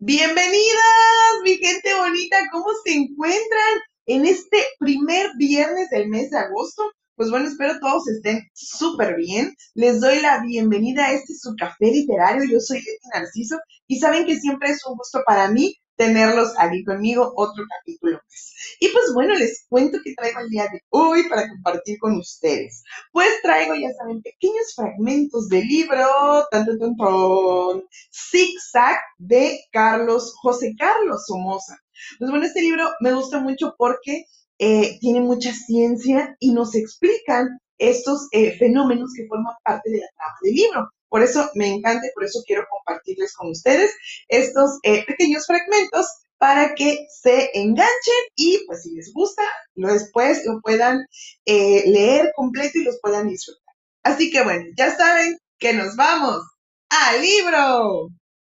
Bienvenidas, mi gente bonita, ¿cómo se encuentran en este primer viernes del mes de agosto? Pues bueno, espero todos estén súper bien. Les doy la bienvenida a este su café literario. Yo soy Leti Narciso y saben que siempre es un gusto para mí tenerlos aquí conmigo otro capítulo más. Y pues bueno, les cuento que traigo el día de hoy para compartir con ustedes. Pues traigo, ya saben, pequeños fragmentos del libro, tan, tan, tan, tan, Zig-Zag de Carlos, José Carlos Somoza. Pues bueno, este libro me gusta mucho porque eh, tiene mucha ciencia y nos explican estos eh, fenómenos que forman parte de la trama del libro. Por eso me encanta y por eso quiero compartirles con ustedes estos eh, pequeños fragmentos para que se enganchen y pues si les gusta, después lo puedan eh, leer completo y los puedan disfrutar. Así que bueno, ya saben que nos vamos al libro.